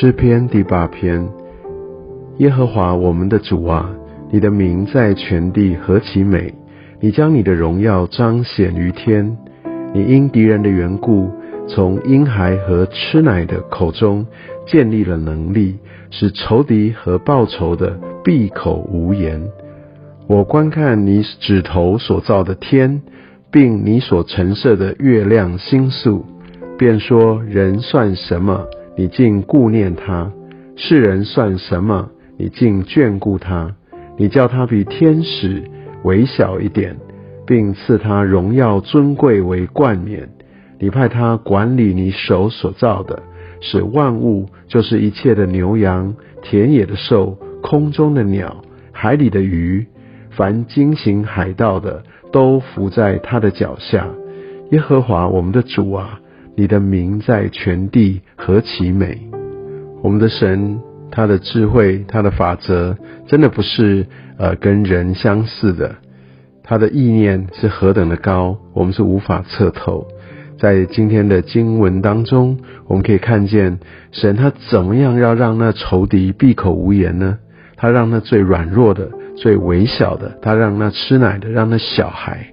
诗篇第八篇，耶和华我们的主啊，你的名在全地何其美！你将你的荣耀彰显于天。你因敌人的缘故，从婴孩和吃奶的口中建立了能力，使仇敌和报仇的闭口无言。我观看你指头所造的天，并你所陈设的月亮星宿，便说：人算什么？你竟顾念他，世人算什么？你竟眷顾他？你叫他比天使微小一点，并赐他荣耀尊贵为冠冕。你派他管理你手所造的，使万物，就是一切的牛羊、田野的兽、空中的鸟、海里的鱼，凡惊醒海道的，都伏在他的脚下。耶和华我们的主啊！你的名在全地何其美！我们的神，他的智慧，他的法则，真的不是呃跟人相似的。他的意念是何等的高，我们是无法测透。在今天的经文当中，我们可以看见神他怎么样要让那仇敌闭口无言呢？他让那最软弱的、最微小的，他让那吃奶的，让那小孩。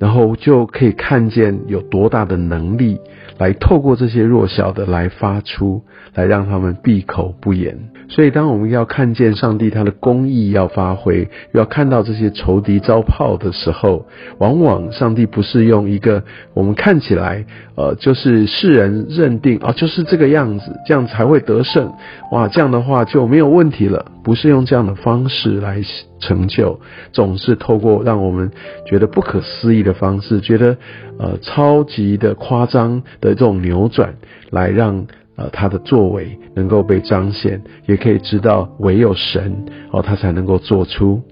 然后就可以看见有多大的能力，来透过这些弱小的来发出，来让他们闭口不言。所以，当我们要看见上帝他的公义要发挥，要看到这些仇敌遭炮的时候，往往上帝不是用一个我们看起来，呃，就是世人认定啊，就是这个样子，这样才会得胜。哇，这样的话就没有问题了。不是用这样的方式来成就，总是透过让我们觉得不可思议的方式，觉得呃超级的夸张的这种扭转，来让呃他的作为能够被彰显，也可以知道唯有神哦，他才能够做出。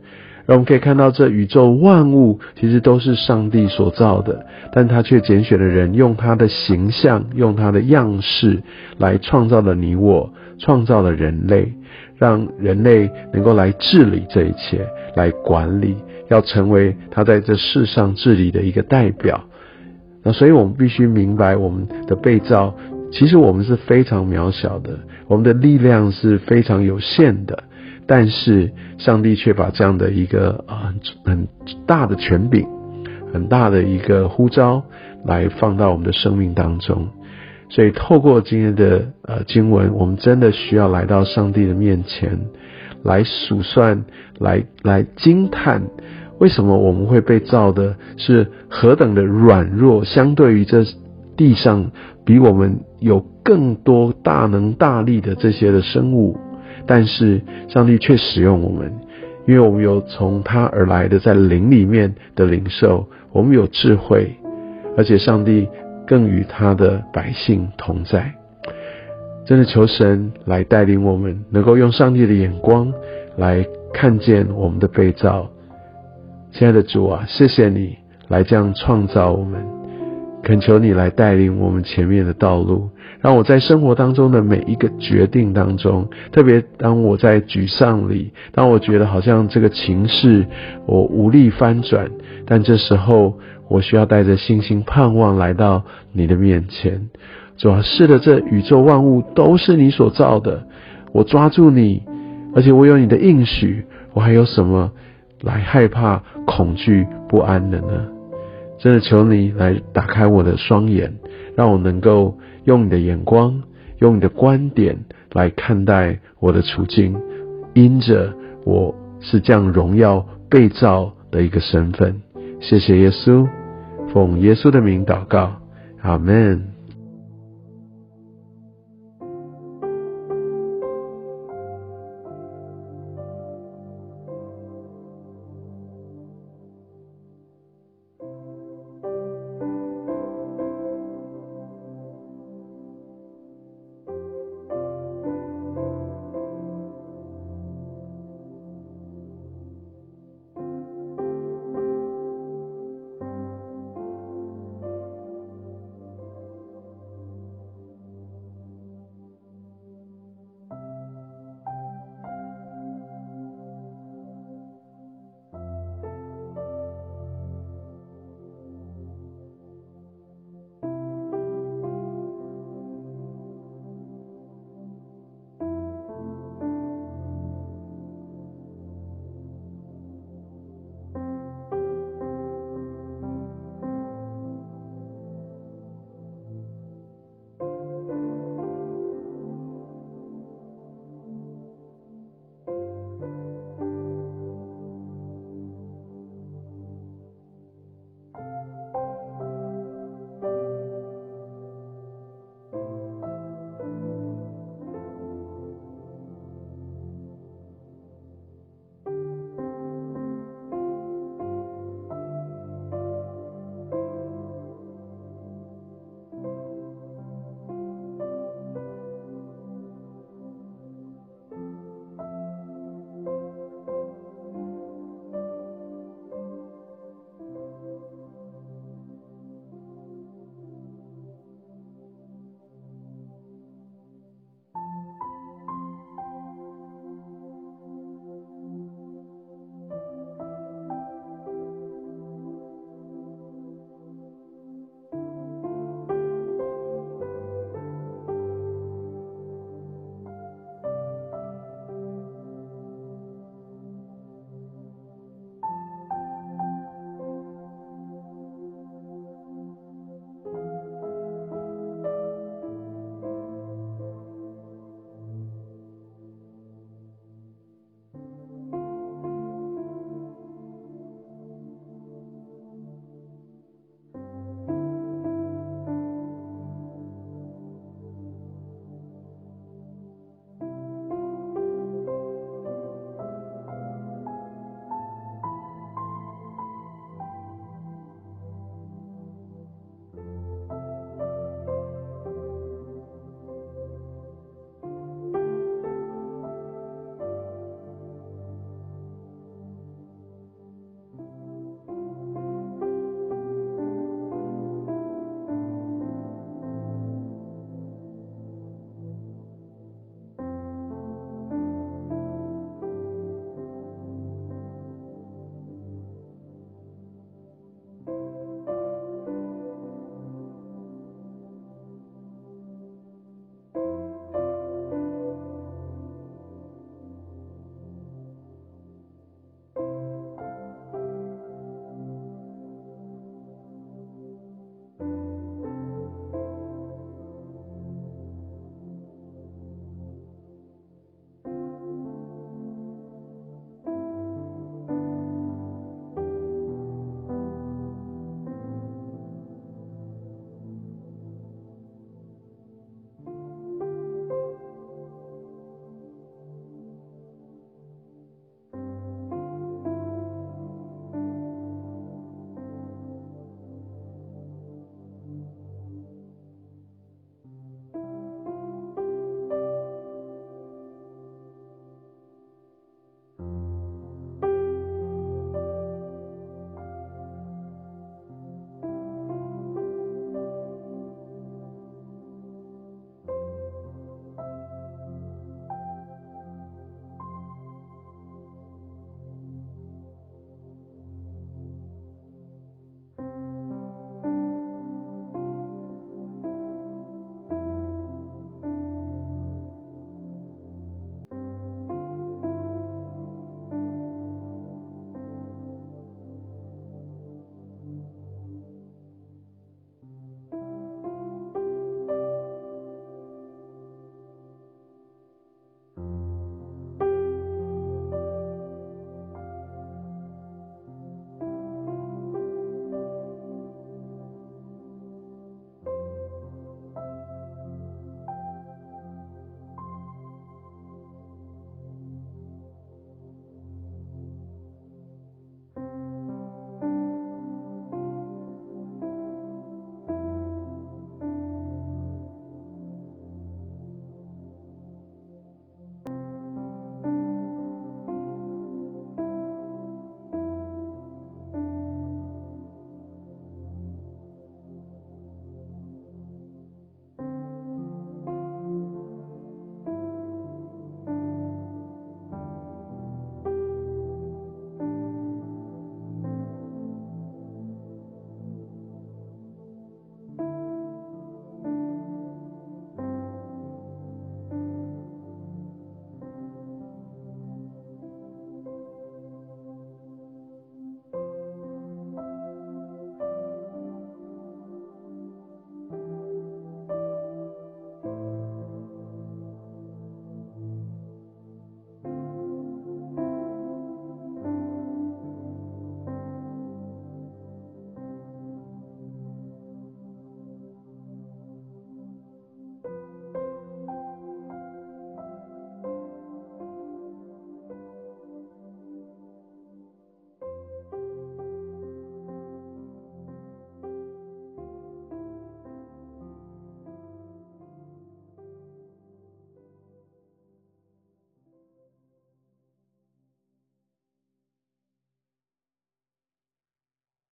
让我们可以看到，这宇宙万物其实都是上帝所造的，但他却拣选了人，用他的形象，用他的样式来创造了你我，创造了人类。让人类能够来治理这一切，来管理，要成为他在这世上治理的一个代表。那所以我们必须明白，我们的被造，其实我们是非常渺小的，我们的力量是非常有限的。但是上帝却把这样的一个啊很大的权柄，很大的一个呼召，来放到我们的生命当中。所以，透过今天的呃经文，我们真的需要来到上帝的面前，来数算，来来惊叹，为什么我们会被造的是何等的软弱，相对于这地上比我们有更多大能大力的这些的生物，但是上帝却使用我们，因为我们有从他而来的在灵里面的灵兽，我们有智慧，而且上帝。更与他的百姓同在，真的求神来带领我们，能够用上帝的眼光来看见我们的被造。亲爱的主啊，谢谢你来这样创造我们，恳求你来带领我们前面的道路，让我在生活当中的每一个决定当中，特别当我在沮丧里，当我觉得好像这个情势我无力翻转，但这时候。我需要带着信心盼望来到你的面前，主啊，是的，这宇宙万物都是你所造的。我抓住你，而且我有你的应许，我还有什么来害怕、恐惧、不安的呢？真的求你来打开我的双眼，让我能够用你的眼光、用你的观点来看待我的处境，因着我是这样荣耀被造的一个身份。谢谢耶稣。奉耶稣的名祷告，阿门。